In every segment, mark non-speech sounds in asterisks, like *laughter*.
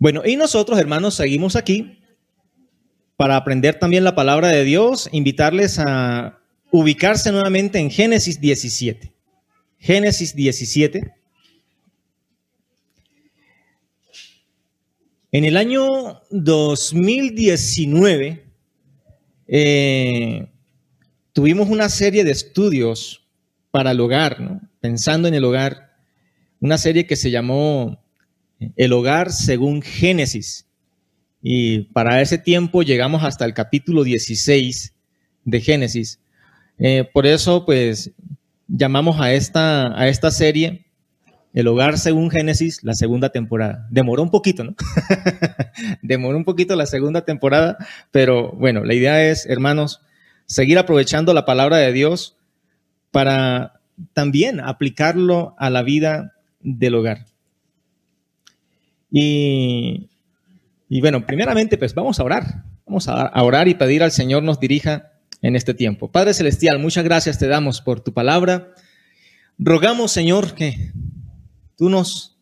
Bueno, y nosotros, hermanos, seguimos aquí para aprender también la palabra de Dios, invitarles a ubicarse nuevamente en Génesis 17. Génesis 17. En el año 2019 eh, tuvimos una serie de estudios para el hogar, pensando en el hogar, una serie que se llamó El hogar según Génesis. Y para ese tiempo llegamos hasta el capítulo 16 de Génesis. Eh, por eso, pues, llamamos a esta, a esta serie El hogar según Génesis, la segunda temporada. Demoró un poquito, ¿no? *laughs* Demoró un poquito la segunda temporada, pero bueno, la idea es, hermanos, seguir aprovechando la palabra de Dios para también aplicarlo a la vida del hogar. Y y bueno, primeramente, pues vamos a orar. Vamos a orar y pedir al Señor nos dirija en este tiempo. Padre Celestial, muchas gracias te damos por tu palabra. Rogamos, Señor, que tú nos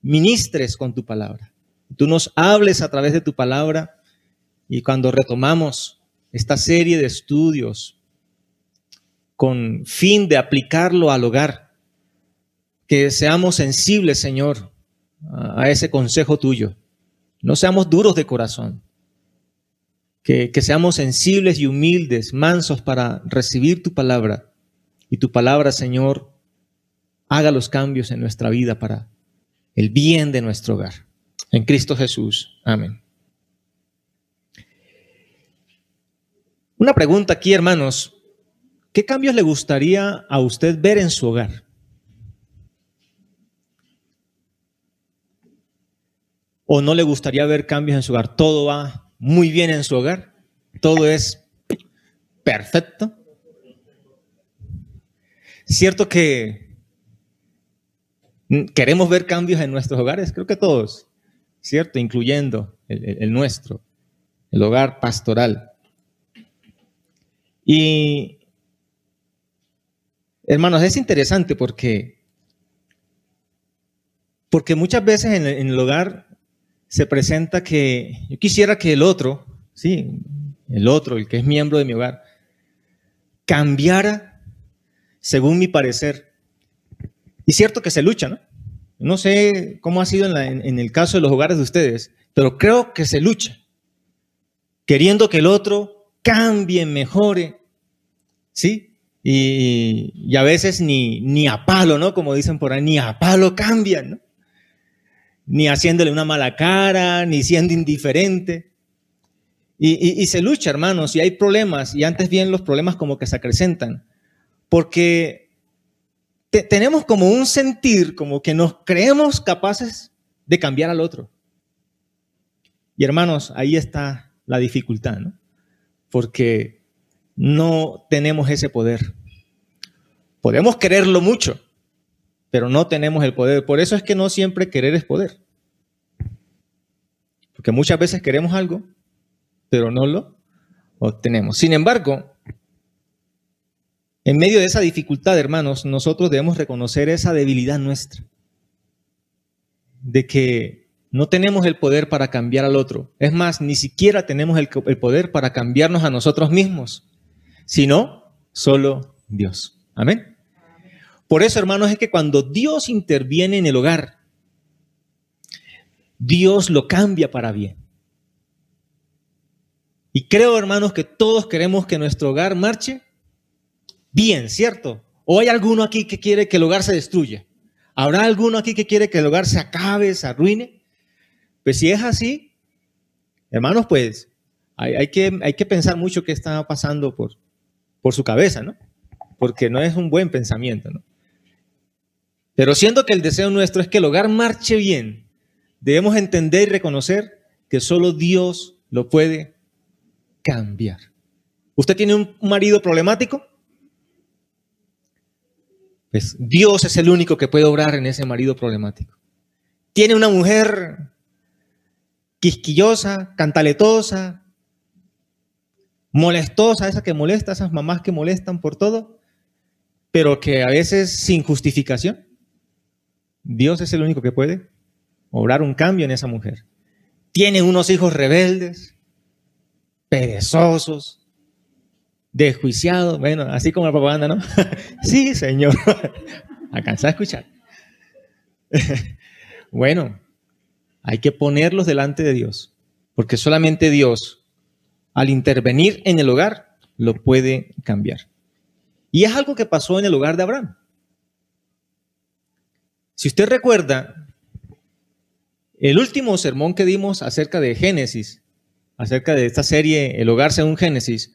ministres con tu palabra. Tú nos hables a través de tu palabra y cuando retomamos esta serie de estudios con fin de aplicarlo al hogar, que seamos sensibles, Señor, a ese consejo tuyo no seamos duros de corazón. Que, seamos sensibles y humildes, mansos para recibir tu palabra. Y tu palabra, Señor, haga los cambios en nuestra vida para el bien de nuestro hogar. En Cristo Jesús. Amén. Una pregunta aquí, hermanos. ¿Qué cambios le gustaría a usted ver en su hogar? O no le gustaría ver cambios en su hogar. Todo va muy bien en su hogar. Todo es perfecto. Cierto que queremos ver cambios en nuestros hogares, creo que todos, ¿cierto? Incluyendo el, nuestro, el hogar pastoral. Y, hermanos, es interesante porque, porque muchas veces en el hogar se presenta que yo quisiera que el otro, sí, el otro, el que es miembro de mi hogar, cambiara según mi parecer. Y cierto que se lucha, ¿no? No sé cómo ha sido en, el caso de los hogares de ustedes, pero creo que se lucha, queriendo que el otro cambie, mejore, ¿sí? Y, y, a veces ni, ni a palo, ¿no? Como dicen por ahí, ni a palo cambian, ¿no? Ni haciéndole una mala cara, ni siendo indiferente. Y, se lucha, hermanos, y hay problemas, y antes bien los problemas como que se acrecentan, porque tenemos como un sentir, como que nos creemos capaces de cambiar al otro. Y hermanos, ahí está la dificultad, ¿no? Porque no tenemos ese poder. Podemos quererlo mucho, pero no tenemos el poder. Por eso es que no siempre querer es poder. Porque muchas veces queremos algo, pero no lo obtenemos. Sin embargo, en medio de esa dificultad, hermanos, nosotros debemos reconocer esa debilidad nuestra. De que no tenemos el poder para cambiar al otro. Es más, ni siquiera tenemos el, poder para cambiarnos a nosotros mismos, sino solo Dios. Amén. Por eso, hermanos, es que cuando Dios interviene en el hogar, Dios lo cambia para bien. Y creo, hermanos, que todos queremos que nuestro hogar marche bien, ¿cierto? ¿O hay alguno aquí que quiere que el hogar se destruya? ¿Habrá alguno aquí que quiere que el hogar se acabe, se arruine? Pues si es así, hermanos, pues hay, que, hay que pensar mucho qué está pasando por, por su cabeza, ¿no? Porque no es un buen pensamiento, ¿no? Pero siendo que el deseo nuestro es que el hogar marche bien, debemos entender y reconocer que solo Dios lo puede cambiar. ¿Usted tiene un marido problemático? Pues Dios es el único que puede obrar en ese marido problemático. ¿Tiene una mujer quisquillosa, cantaletosa, molestosa, esa que molesta, esas mamás que molestan por todo, pero que a veces sin justificación? Dios es el único que puede obrar un cambio en esa mujer. tiene unos hijos rebeldes, perezosos, desjuiciados, bueno, así como la propaganda, ¿no? *laughs* sí, Señor, *laughs* alcanza a escuchar. *laughs* bueno, hay que ponerlos delante de Dios, porque solamente Dios, al intervenir en el hogar, lo puede cambiar. Y es algo que pasó en el hogar de Abraham. Si usted recuerda, el último sermón que dimos acerca de Génesis, acerca de esta serie El hogar según Génesis,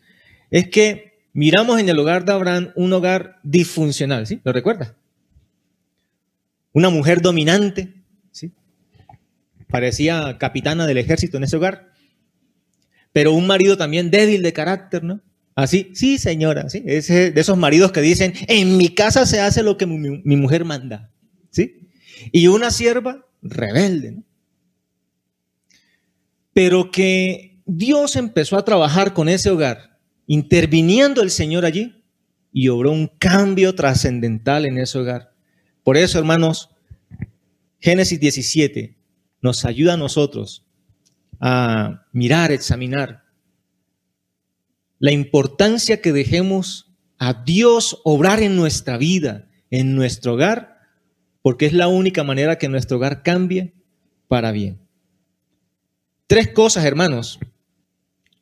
es que miramos en el hogar de Abraham un hogar disfuncional, ¿sí? ¿Lo recuerda? Una mujer dominante, ¿sí? Parecía capitana del ejército en ese hogar, pero un marido también débil de carácter, ¿no? Así, sí, señora, sí, es de esos maridos que dicen, en mi casa se hace lo que mi, mujer manda. Y una sierva rebelde. Pero que Dios empezó a trabajar con ese hogar, interviniendo el Señor allí, y obró un cambio trascendental en ese hogar. Por eso, hermanos, Génesis 17 nos ayuda a nosotros a mirar, examinar la importancia que dejemos a Dios obrar en nuestra vida, en nuestro hogar, porque es la única manera que nuestro hogar cambie para bien. Tres cosas, hermanos,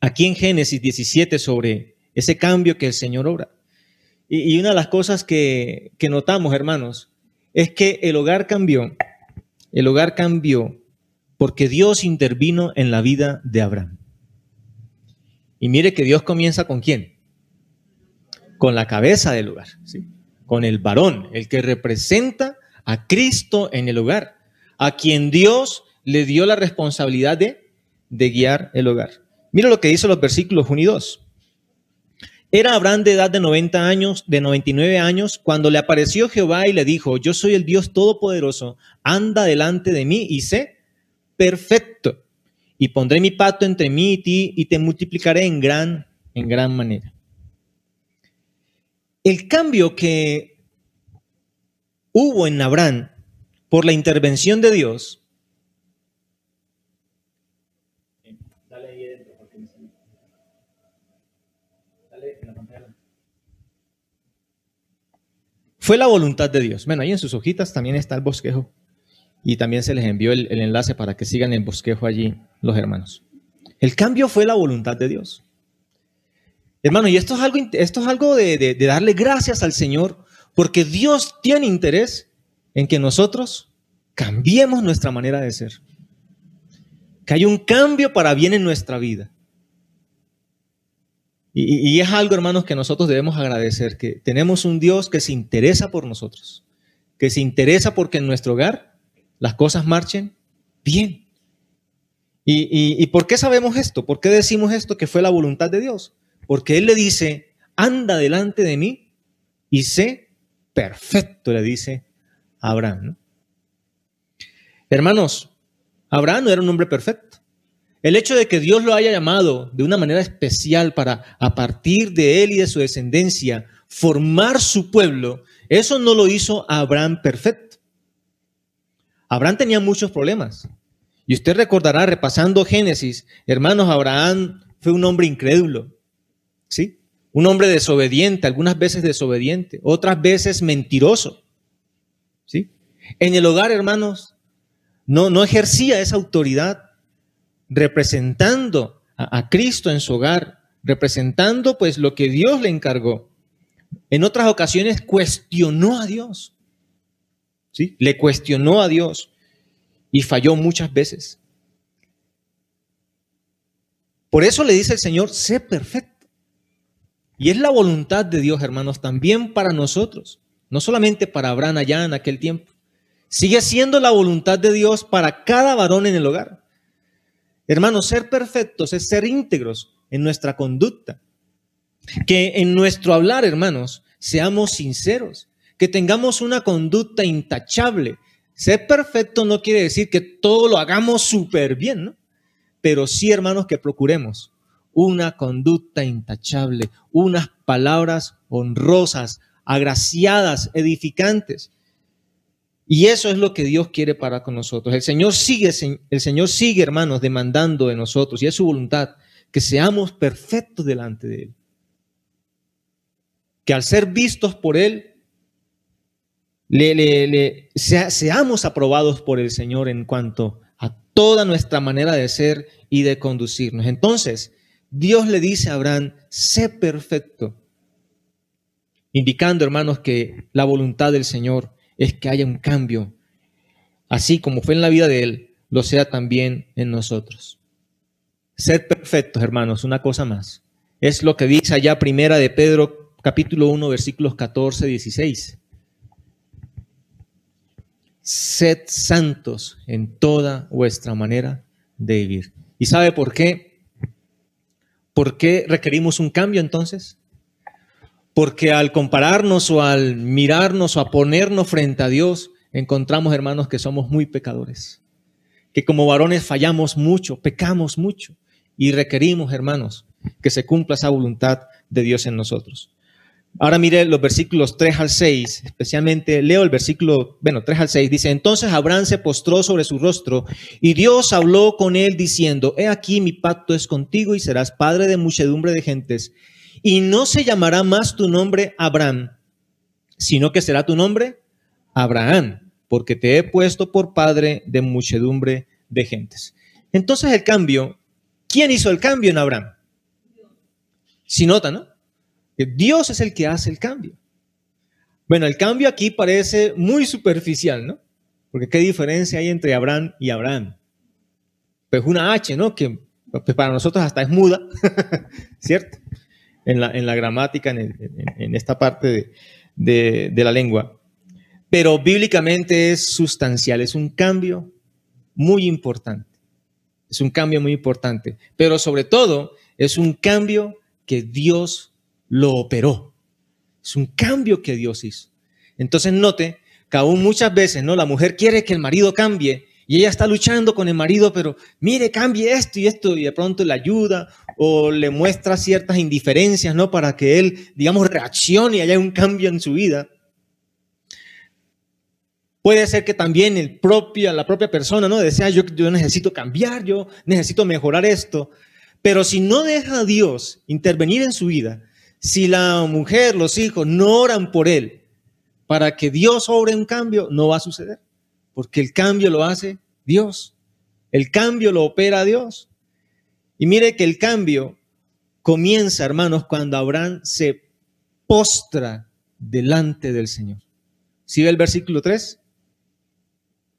aquí en Génesis 17 sobre ese cambio que el Señor obra. Y, una de las cosas que, que notamos, hermanos, es que el hogar cambió, el hogar cambió porque Dios intervino en la vida de Abraham. Y mire que Dios comienza con quién? Con la cabeza del hogar, ¿sí? con el varón, el que representa a Cristo en el hogar, a quien Dios le dio la responsabilidad de, guiar el hogar. Mira lo que dice los versículos 1 y 2. Era Abraham de edad de 90 años, de 99 años, cuando le apareció Jehová y le dijo, yo soy el Dios Todopoderoso, anda delante de mí y sé perfecto y pondré mi pacto entre mí y ti y te multiplicaré en gran, en gran manera. El cambio que hubo en Abraham por la intervención de Dios fue la voluntad de Dios. Bueno, ahí en sus hojitas también está el bosquejo y también se les envió el, enlace para que sigan el bosquejo allí los hermanos. El cambio fue la voluntad de Dios. Hermano, y esto es algo, esto es algo de, darle gracias al Señor, porque Dios tiene interés en que nosotros cambiemos nuestra manera de ser. Que haya un cambio para bien en nuestra vida. Y, y, es algo, hermanos, que nosotros debemos agradecer, que tenemos un Dios que se interesa por nosotros, que se interesa porque en nuestro hogar las cosas marchen bien. ¿Y, por qué sabemos esto? ¿Por qué decimos esto que fue la voluntad de Dios? Porque Él le dice, anda delante de mí y sé perfecto, le dice Abraham. Hermanos, Abraham no era un hombre perfecto. El hecho de que Dios lo haya llamado de una manera especial para, a partir de él y de su descendencia, formar su pueblo, eso no lo hizo Abraham perfecto. Abraham tenía muchos problemas. Y usted recordará, repasando Génesis, hermanos, Abraham fue un hombre incrédulo, ¿sí? Un hombre desobediente, algunas veces desobediente, otras veces mentiroso, ¿sí? En el hogar, hermanos, no, no ejercía esa autoridad representando a, Cristo en su hogar, representando pues lo que Dios le encargó. En otras ocasiones cuestionó a Dios. ¿Sí? Le cuestionó a Dios y falló muchas veces. Por eso le dice el Señor, sé perfecto. Y es la voluntad de Dios, hermanos, también para nosotros, no solamente para Abraham allá en aquel tiempo. Sigue siendo la voluntad de Dios para cada varón en el hogar. Hermanos, ser perfectos es ser íntegros en nuestra conducta. Que en nuestro hablar, hermanos, seamos sinceros. Que tengamos una conducta intachable, ser perfecto no quiere decir que todo lo hagamos súper bien, ¿no? Pero sí, hermanos, que procuremos una conducta intachable, unas palabras honrosas, agraciadas, edificantes. Y eso es lo que Dios quiere para con nosotros. El Señor sigue, el Señor sigue, hermanos, demandando de nosotros, y es su voluntad, que seamos perfectos delante de Él. Que al ser vistos por Él, le, seamos aprobados por el Señor en cuanto a toda nuestra manera de ser y de conducirnos. Entonces, Dios le dice a Abraham, sé perfecto, indicando, hermanos, que la voluntad del Señor es que haya un cambio, así como fue en la vida de Él, lo sea también en nosotros. Ser perfectos, hermanos, una cosa más. Es lo que dice allá primera de Pedro, capítulo 1, versículos 14, 16. Sed santos en toda vuestra manera de vivir. ¿Y sabe por qué? ¿Por qué requerimos un cambio entonces? Porque al compararnos o al mirarnos o a ponernos frente a Dios, encontramos, hermanos, que somos muy pecadores. Que como varones fallamos mucho, pecamos mucho. Y requerimos, hermanos, que se cumpla esa voluntad de Dios en nosotros. Ahora mire los versículos 3 al 6, especialmente leo el versículo, bueno, 3 al 6, dice, entonces Abraham se postró sobre su rostro y Dios habló con él diciendo, he aquí mi pacto es contigo y serás padre de muchedumbre de gentes y no se llamará más tu nombre Abraham, sino que será tu nombre Abraham, porque te he puesto por padre de muchedumbre de gentes. Entonces el cambio, ¿quién hizo el cambio en Abraham? Si nota, ¿no? Dios es el que hace el cambio. Bueno, el cambio aquí parece muy superficial, ¿no? Porque qué diferencia hay entre Abraham y Abraham. Pues una H, ¿no? Que pues para nosotros hasta es muda, *laughs* ¿cierto? En la, en la gramática, en, esta parte de, de la lengua. Pero bíblicamente es sustancial, es un cambio muy importante. Es un cambio muy importante. Pero sobre todo, es un cambio que Dios lo operó. Es un cambio que Dios hizo. Entonces note que aún muchas veces, ¿no? La mujer quiere que el marido cambie y ella está luchando con el marido, pero mire, cambie esto y esto y de pronto le ayuda o le muestra ciertas indiferencias, ¿no? Para que él, digamos, reaccione y haya un cambio en su vida. Puede ser que también el propia, la propia persona, ¿no? Desea, yo, yo necesito cambiar, yo necesito mejorar esto. Pero si no deja a Dios intervenir en su vida, si la mujer, los hijos no oran por él para que Dios obre un cambio, no va a suceder. Porque el cambio lo hace Dios. El cambio lo opera Dios. Y mire que el cambio comienza, hermanos, cuando Abraham se postra delante del Señor. ¿Sí ve el versículo 3?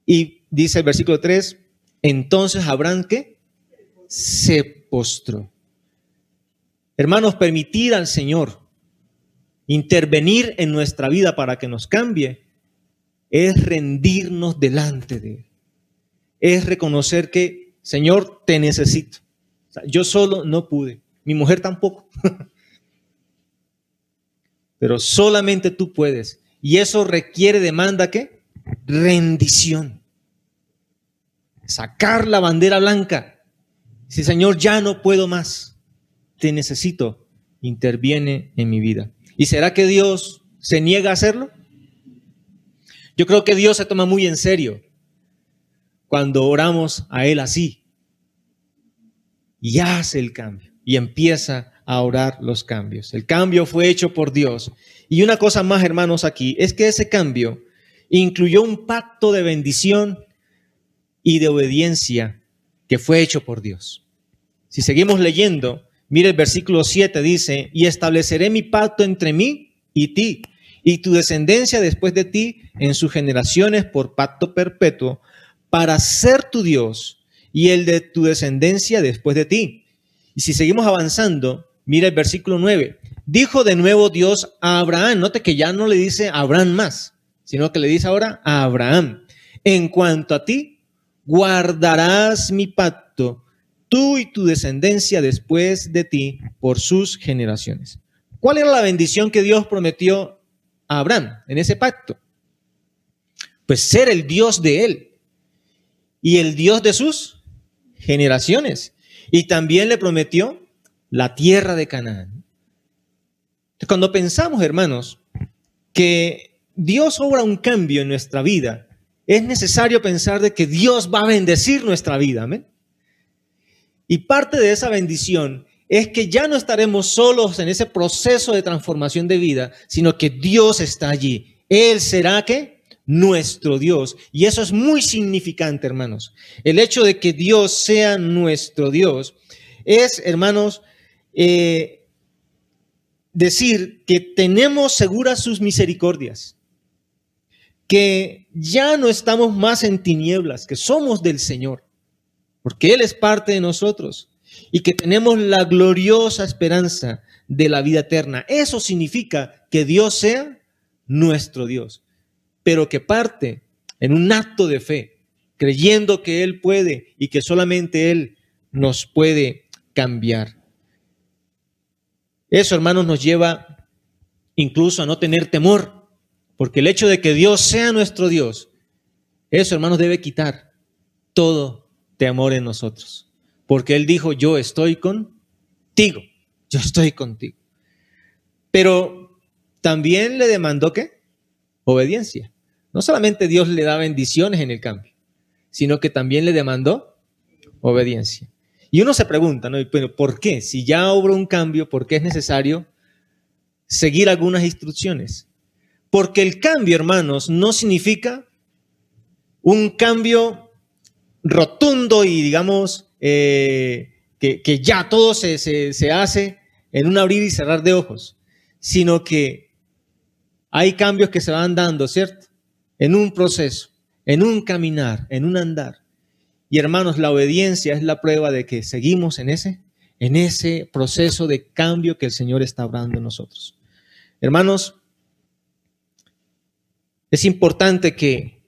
Y dice el versículo 3, entonces Abraham ¿qué? Se postró. Hermanos, permitir al Señor intervenir en nuestra vida para que nos cambie es rendirnos delante de Él. Es reconocer que, Señor, te necesito. yo solo no pude, mi mujer tampoco. *laughs* Pero solamente tú puedes. Y eso requiere, demanda qué? Rendición. Sacar la bandera blanca. Si Señor, ya no puedo más te necesito, interviene en mi vida. ¿Y será que Dios se niega a hacerlo? Yo creo que Dios se toma muy en serio cuando oramos a Él así. Y hace el cambio y empieza a orar los cambios. El cambio fue hecho por Dios. Y una cosa más, hermanos, aquí, es que ese cambio incluyó un pacto de bendición y de obediencia que fue hecho por Dios. Si seguimos leyendo, Mire el versículo 7 dice, y estableceré mi pacto entre mí y ti, y tu descendencia después de ti en sus generaciones por pacto perpetuo, para ser tu Dios y el de tu descendencia después de ti. Y si seguimos avanzando, mire el versículo 9. Dijo de nuevo Dios a Abraham, note que ya no le dice Abraham más, sino que le dice ahora a Abraham, en cuanto a ti, guardarás mi pacto tú y tu descendencia después de ti por sus generaciones. ¿Cuál era la bendición que Dios prometió a Abraham en ese pacto? Pues ser el Dios de él y el Dios de sus generaciones. Y también le prometió la tierra de Canaán. Cuando pensamos, hermanos, que Dios obra un cambio en nuestra vida, es necesario pensar de que Dios va a bendecir nuestra vida. Amén. Y parte de esa bendición es que ya no estaremos solos en ese proceso de transformación de vida, sino que Dios está allí. Él será que nuestro Dios. Y eso es muy significante, hermanos. El hecho de que Dios sea nuestro Dios es, hermanos, eh, decir que tenemos seguras sus misericordias, que ya no estamos más en tinieblas, que somos del Señor, porque Él es parte de nosotros y que tenemos la gloriosa esperanza de la vida eterna. Eso significa que Dios sea nuestro Dios, pero que parte en un acto de fe, creyendo que Él puede y que solamente Él nos puede cambiar. Eso, hermanos, nos lleva incluso a no tener temor, porque el hecho de que Dios sea nuestro Dios, eso, hermanos, debe quitar todo temor en nosotros, porque Él dijo, yo estoy contigo, yo estoy contigo. Pero también le demandó qué? Obediencia. No solamente Dios le da bendiciones en el cambio, sino que también le demandó obediencia. Y uno se pregunta, ¿no? ¿por qué? Si ya hubo un cambio, ¿por qué es necesario seguir algunas instrucciones? Porque el cambio, hermanos, no significa un cambio rotundo y, digamos, eh, que, ya todo se, se hace en un abrir y cerrar de ojos, sino que hay cambios que se van dando, ¿cierto? En un proceso, en un caminar, en un andar. Y hermanos, la obediencia es la prueba de que seguimos en ese, en ese proceso de cambio que el Señor está hablando en nosotros. Hermanos, es importante que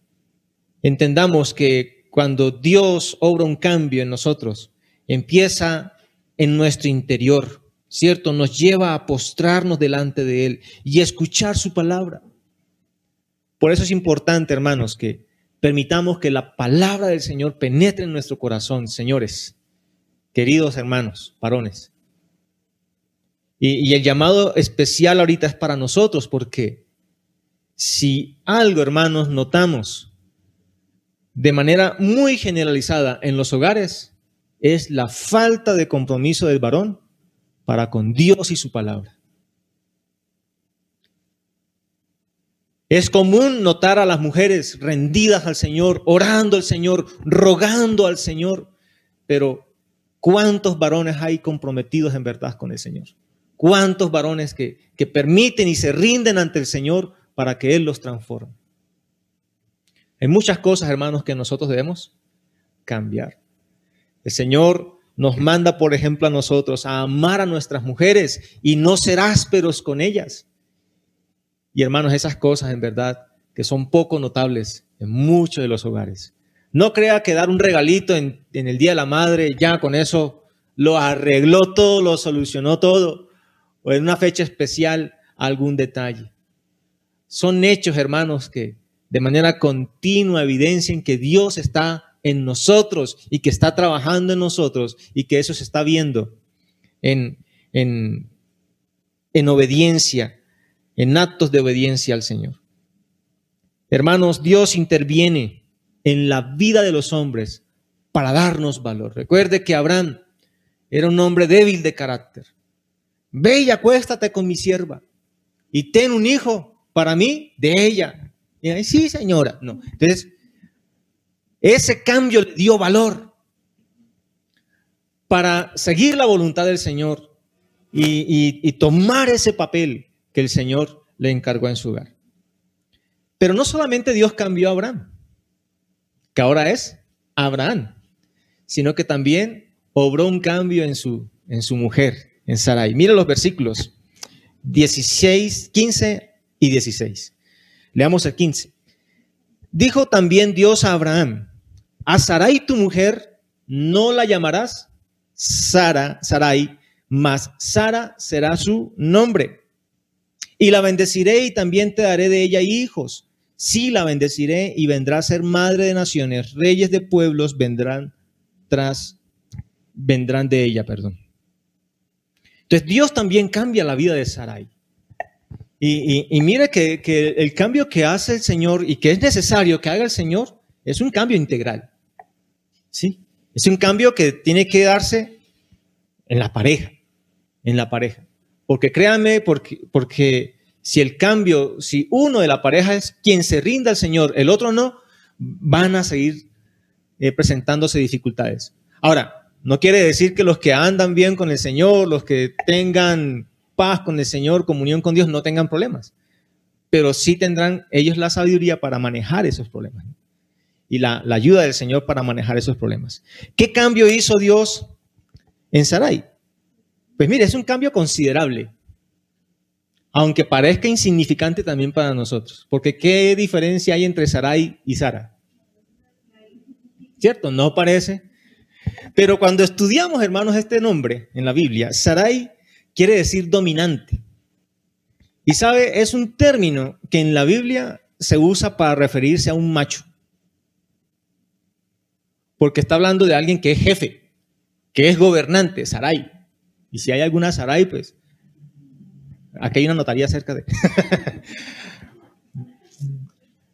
entendamos que cuando Dios obra un cambio en nosotros, empieza en nuestro interior, ¿cierto? Nos lleva a postrarnos delante de Él y escuchar su palabra. Por eso es importante, hermanos, que Permitamos que la palabra del Señor penetre en nuestro corazón, señores, queridos hermanos, varones. Y, el llamado especial ahorita es para nosotros, porque si algo, hermanos, notamos de manera muy generalizada en los hogares, es la falta de compromiso del varón para con Dios y su palabra. Es común notar a las mujeres rendidas al Señor, orando al Señor, rogando al Señor, pero ¿cuántos varones hay comprometidos en verdad con el Señor? ¿Cuántos varones que, que permiten y se rinden ante el Señor para que Él los transforme? Hay muchas cosas, hermanos, que nosotros debemos cambiar. El Señor nos manda, por ejemplo, a nosotros a amar a nuestras mujeres y no ser ásperos con ellas. Y hermanos, esas cosas en verdad que son poco notables en muchos de los hogares. No crea que dar un regalito en, el Día de la Madre, ya con eso lo arregló todo, lo solucionó todo, o en una fecha especial algún detalle. Son hechos, hermanos, que de manera continua evidencian que Dios está en nosotros y que está trabajando en nosotros y que eso se está viendo en, en, en obediencia en actos de obediencia al Señor. Hermanos, Dios interviene en la vida de los hombres para darnos valor. Recuerde que Abraham era un hombre débil de carácter. Ve y acuéstate con mi sierva y ten un hijo para mí de ella. Y ahí, sí, señora. No. Entonces, ese cambio le dio valor para seguir la voluntad del Señor y, y tomar ese papel que el Señor le encargó en su hogar. Pero no solamente Dios cambió a Abraham, que ahora es Abraham, sino que también obró un cambio en su, en su mujer, en Sarai. Mira los versículos 16, 15 y 16. Leamos el 15. Dijo también Dios a Abraham, a Sarai tu mujer no la llamarás Sara, Sarai, mas Sara será su nombre y la bendeciré y también te daré de ella hijos. Sí, la bendeciré y vendrá a ser madre de naciones. Reyes de pueblos vendrán tras, vendrán de ella, perdón. Entonces Dios también cambia la vida de Sarai. Y, que, que, el cambio que hace el Señor y que es necesario que haga el Señor es un cambio integral. ¿Sí? Es un cambio que tiene que darse en la pareja, en la pareja. Porque créanme, porque, porque si el cambio, si uno de la pareja es quien se rinda al Señor, el otro no, van a seguir eh, presentándose dificultades. Ahora, no quiere decir que los que andan bien con el Señor, los que tengan paz con el Señor, comunión con Dios, no tengan problemas. Pero sí tendrán ellos la sabiduría para manejar esos problemas. Y la, ayuda del Señor para manejar esos problemas. ¿Qué cambio hizo Dios en Sarai? Pues mire, es un cambio considerable. Aunque parezca insignificante también para nosotros. Porque ¿qué diferencia hay entre Sarai y Sara? ¿Cierto? No parece. Pero cuando estudiamos, hermanos, este nombre en la Biblia, Sarai quiere decir dominante. Y sabe, es un término que en la Biblia se usa para referirse a un macho. Porque está hablando de alguien que es jefe, que es gobernante, Sarai. Y si hay alguna Sarai, pues aquí hay una notaría cerca de... *laughs*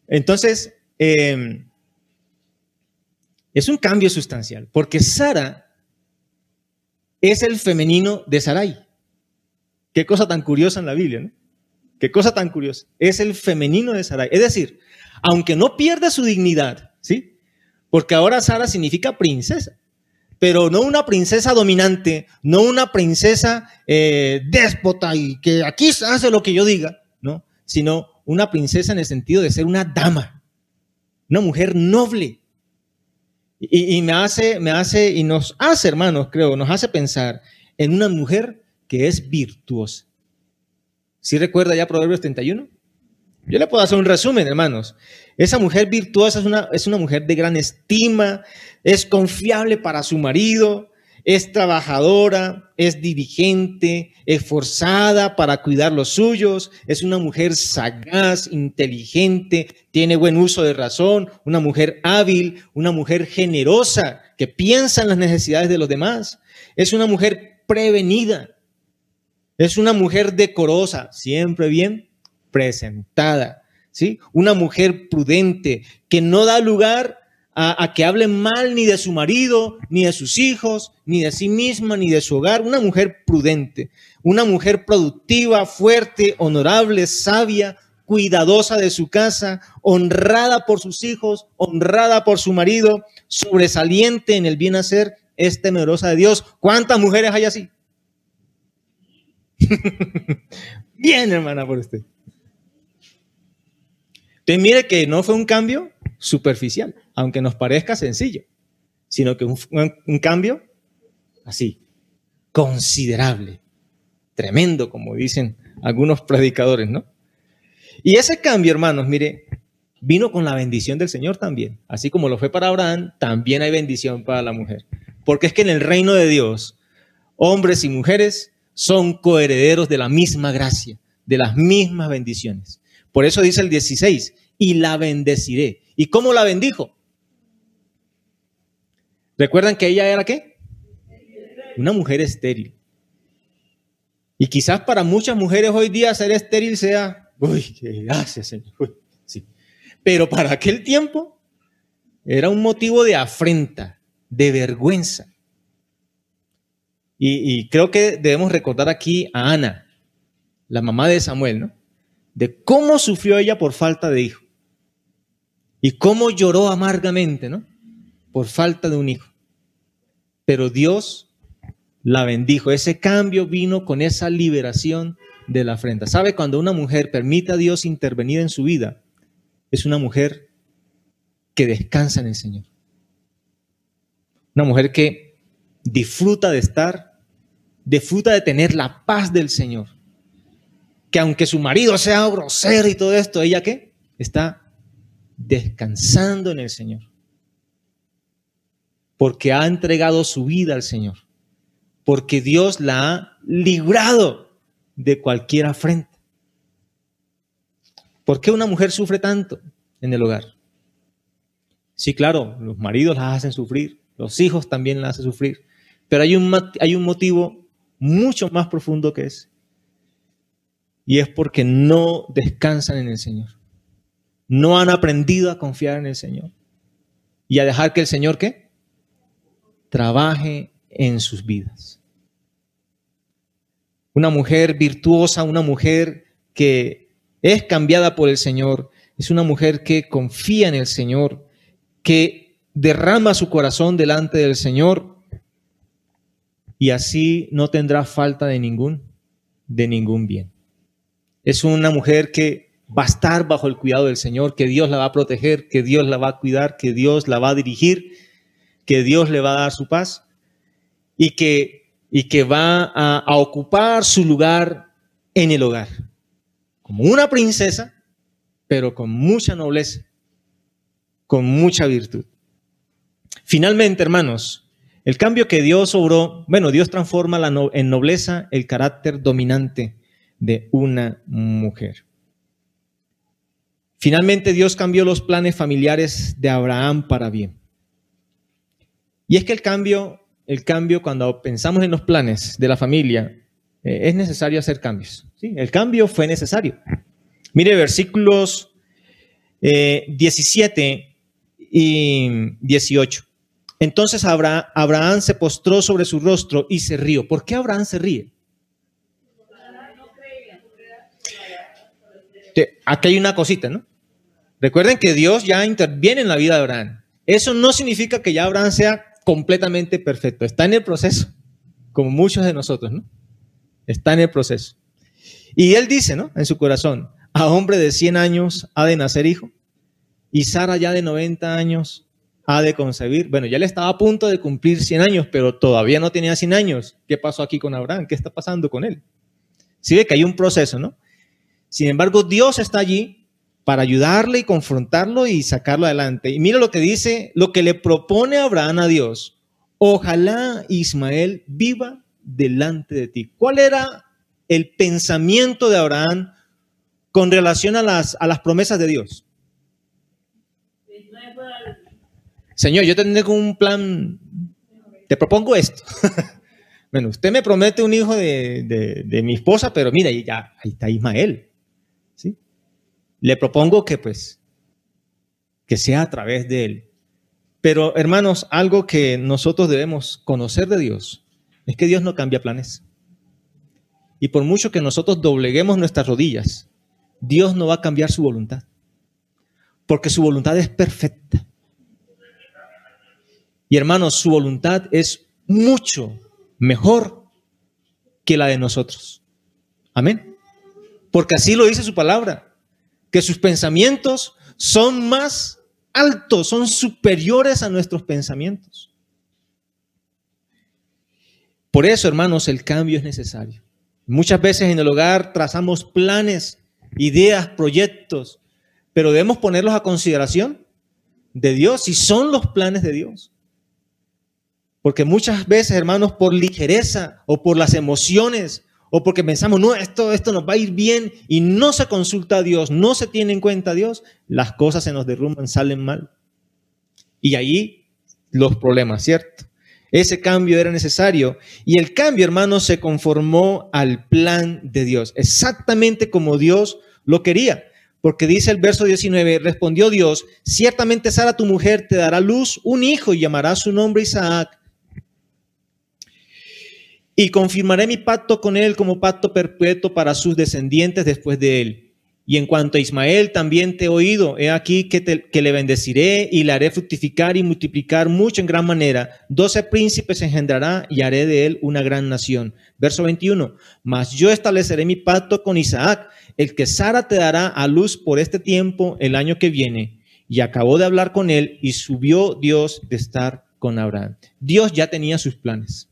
Entonces, em, es un cambio sustancial, porque Sara es el femenino de Sarai. Qué cosa tan curiosa en la Biblia, ¿no? Qué cosa tan curiosa. Es el femenino de Sarai. Es decir, aunque no pierda su dignidad, ¿sí? Porque ahora Sara significa princesa, pero no una princesa dominante, no una princesa eh, déspota y que aquí hace lo que yo diga, ¿no? Sino una princesa en el sentido de ser una dama, una mujer noble. Y, y me hace, me hace, y nos hace, hermanos, creo, nos hace pensar en una mujer que es virtuosa. ¿Sí recuerda ya Proverbios 31? Yo le puedo hacer un resumen, hermanos. Esa mujer virtuosa es una, es una mujer de gran estima, es confiable para su marido, es trabajadora, es dirigente, esforzada para cuidar los suyos, es una mujer sagaz, inteligente, tiene buen uso de razón, una mujer hábil, una mujer generosa que piensa en las necesidades de los demás, es una mujer prevenida, es una mujer decorosa, siempre bien presentada, ¿sí? Una mujer prudente que no da lugar a, que hablen mal ni de su marido, ni de sus hijos, ni de sí misma, ni de su hogar. Una mujer prudente, una mujer productiva, fuerte, honorable, sabia, cuidadosa de su casa, honrada por sus hijos, honrada por su marido, sobresaliente en el bien hacer, es temerosa de Dios. ¿Cuántas mujeres hay así? *laughs* Bien, hermana, por usted. Entonces, mire que no fue un cambio superficial, aunque nos parezca sencillo, sino que un, un cambio así, considerable, tremendo, como dicen algunos predicadores, ¿no? Y ese cambio, hermanos, mire, vino con la bendición del Señor también. Así como lo fue para Abraham, también hay bendición para la mujer. Porque es que en el reino de Dios, hombres y mujeres son coherederos de la misma gracia, de las mismas bendiciones. Por eso dice el 16, y la bendeciré. ¿Y cómo la bendijo? ¿Recuerdan que ella era qué? Una mujer estéril. Y quizás para muchas mujeres hoy día ser estéril sea, uy, qué gracias, Señor. sí. Pero para aquel tiempo era un motivo de afrenta, de vergüenza. Y, creo que debemos recordar aquí a Ana, la mamá de Samuel, ¿no? De cómo sufrió ella por falta de hijo. Y cómo lloró amargamente, ¿no? Por falta de un hijo. Pero Dios la bendijo. Ese cambio vino con esa liberación de la afrenta. ¿Sabe? Cuando una mujer permite a Dios intervenir en su vida, es una mujer que descansa en el Señor. Una mujer que disfruta de estar, disfruta de tener la paz del Señor. Que aunque su marido sea grosero y todo esto, ella qué? Está descansando en el Señor. Porque ha entregado su vida al Señor. Porque Dios la ha librado de cualquier afrenta. ¿Por qué una mujer sufre tanto en el hogar? Sí, claro, los maridos la hacen sufrir, los hijos también la hacen sufrir, pero hay un, hay un motivo mucho más profundo que es. Y es porque no descansan en el Señor. No han aprendido a confiar en el Señor. Y a dejar que el Señor, ¿qué? Trabaje en sus vidas. Una mujer virtuosa, una mujer que es cambiada por el Señor, es una mujer que confía en el Señor, que derrama su corazón delante del Señor y así no tendrá falta de ningún, de ningún bien. Es una mujer que va a estar bajo el cuidado del Señor, que Dios la va a proteger, que Dios la va a cuidar, que Dios la va a dirigir, que Dios le va a dar su paz y que, y que va a, a ocupar su lugar en el hogar. Como una princesa, pero con mucha nobleza, con mucha virtud. Finalmente, hermanos, el cambio que Dios obró, bueno, Dios transforma en nobleza el carácter dominante de una mujer. Finalmente Dios cambió los planes familiares de Abraham para bien. Y es que el cambio, el cambio cuando pensamos en los planes de la familia, eh, es necesario hacer cambios. El cambio fue necesario. Mire versículos 17 eh, y 18. Entonces Abraham se postró sobre su rostro y se rió. ¿Por qué Abraham se ríe? Aquí hay una cosita, ¿no? Recuerden que Dios ya interviene en la vida de Abraham. Eso no significa que ya Abraham sea completamente perfecto. Está en el proceso, como muchos de nosotros, ¿no? Está en el proceso. Y él dice, ¿no? En su corazón, a hombre de 100 años ha de nacer hijo, y Sara ya de 90 años ha de concebir. Bueno, ya le estaba a punto de cumplir 100 años, pero todavía no tenía 100 años. ¿Qué pasó aquí con Abraham? ¿Qué está pasando con él? Sí ve que hay un proceso, ¿no? Sin embargo, Dios está allí para ayudarle y confrontarlo y sacarlo adelante. Y mira lo que dice, lo que le propone Abraham a Dios. Ojalá Ismael viva delante de ti. ¿Cuál era el pensamiento de Abraham con relación a las, a las promesas de Dios? Señor, yo tengo un plan, te propongo esto. *laughs* bueno, usted me promete un hijo de, mi esposa, pero mira, ya, ahí está Ismael. ¿sí? Le propongo que pues, que sea a través de él. Pero hermanos, algo que nosotros debemos conocer de Dios es que Dios no cambia planes. Y por mucho que nosotros dobleguemos nuestras rodillas, Dios no va a cambiar su voluntad. Porque su voluntad es perfecta. Y hermanos, su voluntad es mucho mejor que la de nosotros. Amén. Porque así lo dice su palabra, que sus pensamientos son más altos, son superiores a nuestros pensamientos. Por eso, hermanos, el cambio es necesario. Muchas veces en el hogar trazamos planes, ideas, proyectos, pero debemos ponerlos a consideración de Dios si son los planes de Dios. Porque muchas veces, hermanos, por ligereza o por las emociones o porque pensamos, no, esto, esto nos va a ir bien y no se consulta a Dios, no se tiene en cuenta a Dios, las cosas se nos derrumban, salen mal. Y ahí los problemas, ¿cierto? Ese cambio era necesario y el cambio, hermanos, se conformó al plan de Dios, exactamente como Dios lo quería. Porque dice el verso 19, respondió Dios, ciertamente Sara tu mujer te dará luz un hijo y llamará su nombre Isaac y confirmaré mi pacto con él como pacto perpetuo para sus descendientes después de él. Y en cuanto a Ismael, también te he oído, he aquí que, que le bendeciré y le haré fructificar y multiplicar mucho en gran manera. Doce príncipes engendrará y haré de él una gran nación. Verso 21, mas yo estableceré mi pacto con Isaac, el que Sara te dará a luz por este tiempo el año que viene. Y acabó de hablar con él y subió Dios de estar con Abraham. Dios ya tenía sus planes.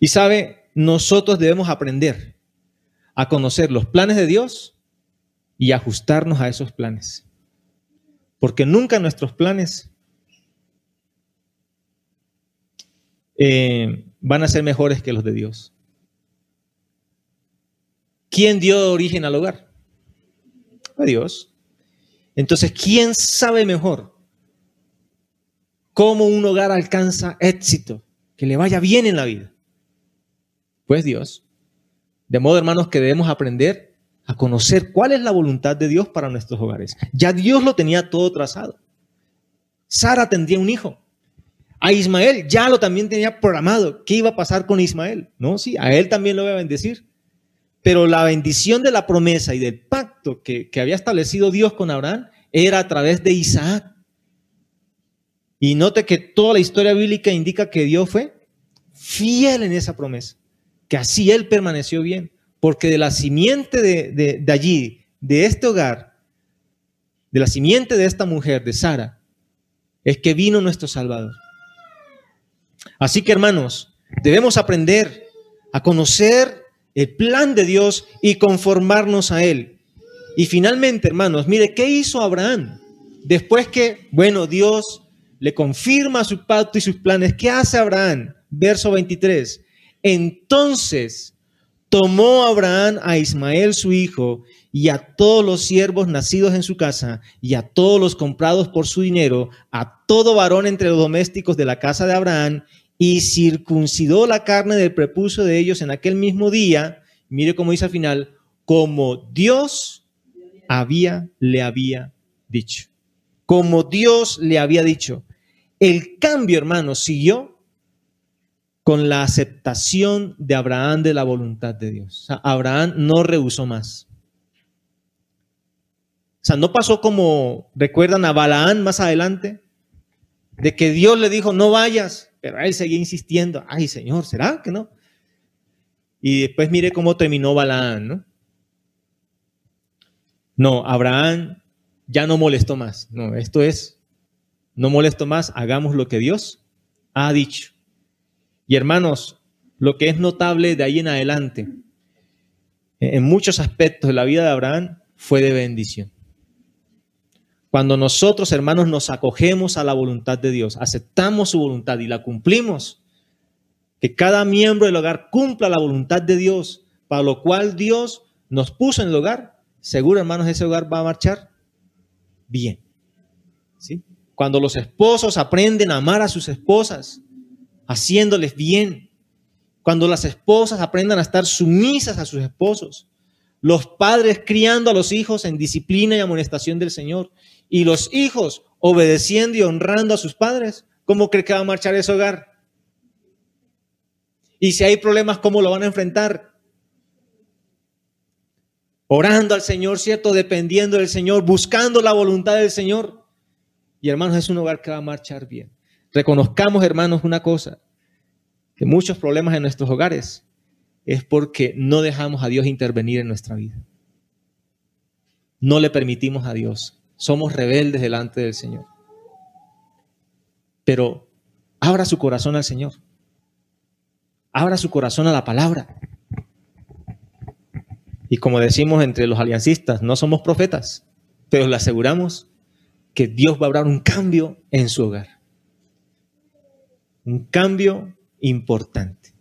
Y sabe, nosotros debemos aprender a conocer los planes de Dios y ajustarnos a esos planes. Porque nunca nuestros planes eh, van a ser mejores que los de Dios. ¿Quién dio origen al hogar? A Dios. Entonces, ¿quién sabe mejor cómo un hogar alcanza éxito, que le vaya bien en la vida? Pues Dios. De modo, hermanos, que debemos aprender a conocer cuál es la voluntad de Dios para nuestros hogares. Ya Dios lo tenía todo trazado. Sara tendría un hijo. A Ismael ya lo también tenía programado. ¿Qué iba a pasar con Ismael? No, sí, a él también lo iba a bendecir. Pero la bendición de la promesa y del pacto que, que había establecido Dios con Abraham era a través de Isaac. Y note que toda la historia bíblica indica que Dios fue fiel en esa promesa, que así él permaneció bien, porque de la simiente de, allí, de este hogar, de la simiente de esta mujer, de Sara, es que vino nuestro Salvador. Así que hermanos, debemos aprender a conocer el plan de Dios y conformarnos a él. Y finalmente, hermanos, mire, ¿qué hizo Abraham? Después que, bueno, Dios le confirma su pacto y sus planes, ¿qué hace Abraham? Verso 23. Entonces tomó Abraham a Ismael su hijo y a todos los siervos nacidos en su casa y a todos los comprados por su dinero, a todo varón entre los domésticos de la casa de Abraham y circuncidó la carne del prepucio de ellos en aquel mismo día. Mire cómo dice al final, como Dios había, le había dicho. Como Dios le había dicho. El cambio, hermano, siguió con la aceptación de Abraham de la voluntad de Dios. Abraham no rehusó más. O sea, no pasó como recuerdan a Balaán más adelante, de que Dios le dijo, no vayas, pero él seguía insistiendo, ay Señor, ¿será que no? Y después mire cómo terminó Balaán, ¿no? No, Abraham ya no molestó más. No, esto es, no molesto más, hagamos lo que Dios ha dicho. Y hermanos, lo que es notable de ahí en adelante, en muchos aspectos de la vida de Abraham, fue de bendición. Cuando nosotros, hermanos, nos acogemos a la voluntad de Dios, aceptamos su voluntad y la cumplimos, que cada miembro del hogar cumpla la voluntad de Dios, para lo cual Dios nos puso en el hogar, seguro, hermanos, ese hogar va a marchar bien. ¿Sí? Cuando los esposos aprenden a amar a sus esposas, haciéndoles bien, cuando las esposas aprendan a estar sumisas a sus esposos, los padres criando a los hijos en disciplina y amonestación del Señor, y los hijos obedeciendo y honrando a sus padres, ¿cómo cree que va a marchar ese hogar? Y si hay problemas, ¿cómo lo van a enfrentar? Orando al Señor, ¿cierto? Dependiendo del Señor, buscando la voluntad del Señor. Y hermanos, es un hogar que va a marchar bien. Reconozcamos, hermanos, una cosa, que muchos problemas en nuestros hogares es porque no dejamos a Dios intervenir en nuestra vida. No le permitimos a Dios somos rebeldes delante del Señor. Pero abra su corazón al Señor. Abra su corazón a la palabra. Y como decimos entre los aliancistas, no somos profetas, pero le aseguramos que Dios va a hablar un cambio en su hogar. Un cambio importante.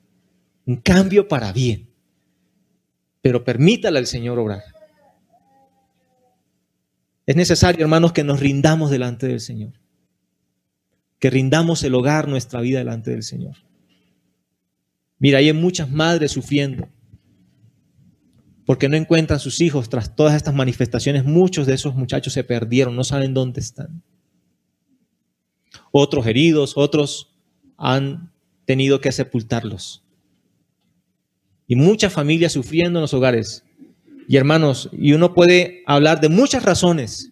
Un cambio para bien. Pero permítale al Señor obrar. Es necesario, hermanos, que nos rindamos delante del Señor. Que rindamos el hogar, nuestra vida delante del Señor. Mira, hay muchas madres sufriendo porque no encuentran sus hijos tras todas estas manifestaciones. Muchos de esos muchachos se perdieron, no saben dónde están. Otros heridos, otros han tenido que sepultarlos. Y muchas familias sufriendo en los hogares y hermanos, y uno puede hablar de muchas razones.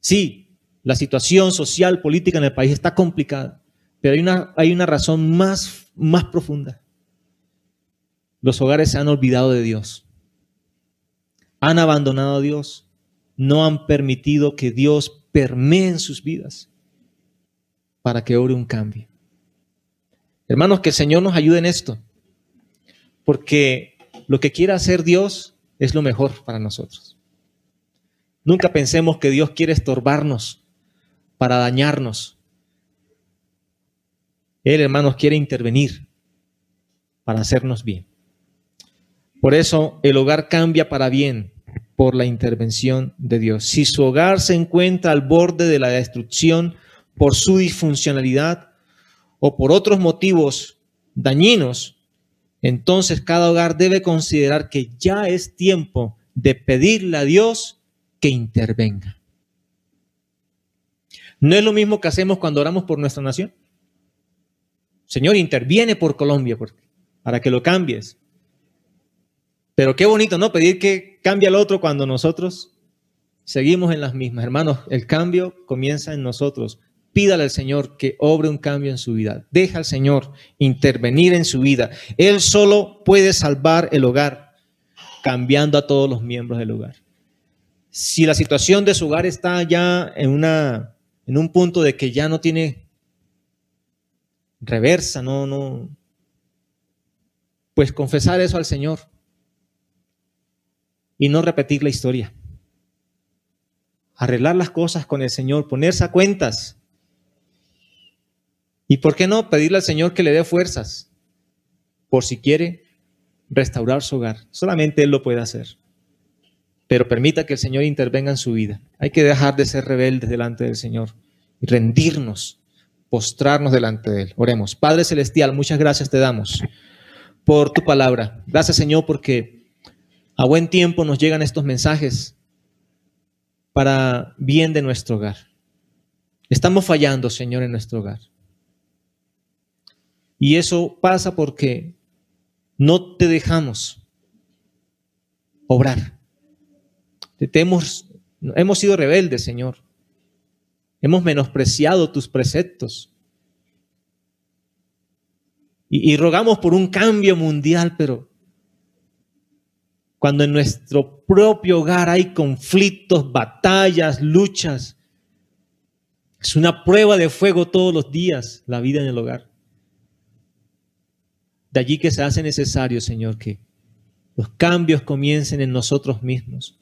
Sí, la situación social, política en el país está complicada, pero hay una, hay una razón más, más profunda. Los hogares se han olvidado de Dios. Han abandonado a Dios. No han permitido que Dios permee en sus vidas para que obre un cambio. Hermanos, que el Señor nos ayude en esto. Porque lo que quiera hacer Dios es lo mejor para nosotros. Nunca pensemos que Dios quiere estorbarnos para dañarnos. Él, hermanos, quiere intervenir para hacernos bien. Por eso el hogar cambia para bien por la intervención de Dios. Si su hogar se encuentra al borde de la destrucción por su disfuncionalidad o por otros motivos dañinos, entonces cada hogar debe considerar que ya es tiempo de pedirle a Dios que intervenga. No es lo mismo que hacemos cuando oramos por nuestra nación. Señor, interviene por Colombia para que lo cambies. Pero qué bonito, ¿no? Pedir que cambie al otro cuando nosotros seguimos en las mismas. Hermanos, el cambio comienza en nosotros. Pídale al Señor que obre un cambio en su vida. Deja al Señor intervenir en su vida. Él solo puede salvar el hogar cambiando a todos los miembros del hogar. Si la situación de su hogar está ya en, una, en un punto de que ya no tiene reversa, no, no, pues confesar eso al Señor y no repetir la historia. Arreglar las cosas con el Señor, ponerse a cuentas. Y por qué no pedirle al Señor que le dé fuerzas por si quiere restaurar su hogar. Solamente Él lo puede hacer. Pero permita que el Señor intervenga en su vida. Hay que dejar de ser rebeldes delante del Señor y rendirnos, postrarnos delante de Él. Oremos. Padre Celestial, muchas gracias te damos por tu palabra. Gracias Señor porque a buen tiempo nos llegan estos mensajes para bien de nuestro hogar. Estamos fallando, Señor, en nuestro hogar. Y eso pasa porque no te dejamos obrar. Te hemos, hemos sido rebeldes, Señor. Hemos menospreciado tus preceptos. Y, y rogamos por un cambio mundial, pero cuando en nuestro propio hogar hay conflictos, batallas, luchas. Es una prueba de fuego todos los días la vida en el hogar. De allí que se hace necesario, Señor, que los cambios comiencen en nosotros mismos.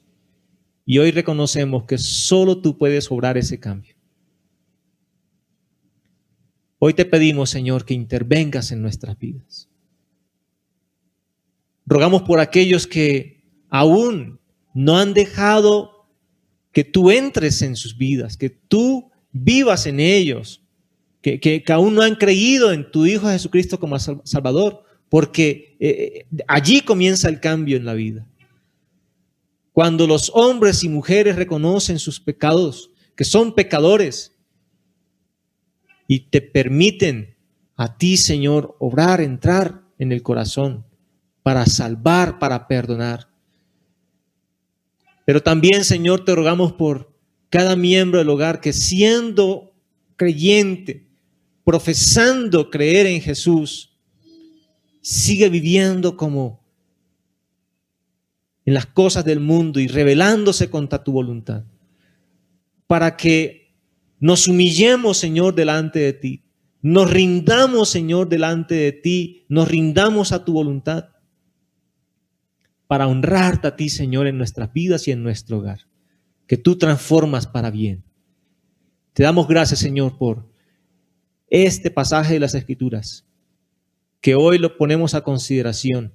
Y hoy reconocemos que solo tú puedes obrar ese cambio. Hoy te pedimos, Señor, que intervengas en nuestras vidas. Rogamos por aquellos que aún no han dejado que tú entres en sus vidas, que tú vivas en ellos, que, aún no han creído en tu Hijo Jesucristo como Salvador, porque eh, eh, allí comienza el cambio en la vida. Cuando los hombres y mujeres reconocen sus pecados, que son pecadores, y te permiten a ti, Señor, obrar, entrar en el corazón, para salvar, para perdonar. Pero también, Señor, te rogamos por cada miembro del hogar que siendo creyente, profesando creer en Jesús, sigue viviendo como en las cosas del mundo y rebelándose contra tu voluntad. Para que nos humillemos, Señor, delante de ti. Nos rindamos, Señor, delante de ti. Nos rindamos a tu voluntad para honrarte a ti, Señor, en nuestras vidas y en nuestro hogar, que tú transformas para bien. Te damos gracias, Señor, por este pasaje de las Escrituras, que hoy lo ponemos a consideración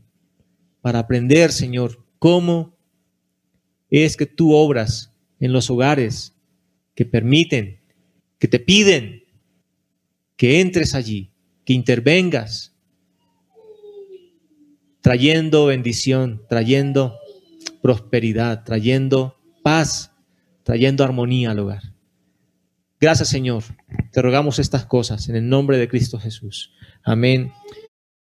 para aprender, Señor, cómo es que tú obras en los hogares que permiten, que te piden que entres allí, que intervengas, trayendo bendición, trayendo prosperidad, trayendo paz, trayendo armonía al hogar. Gracias Señor, te rogamos estas cosas en el nombre de Cristo Jesús. Amén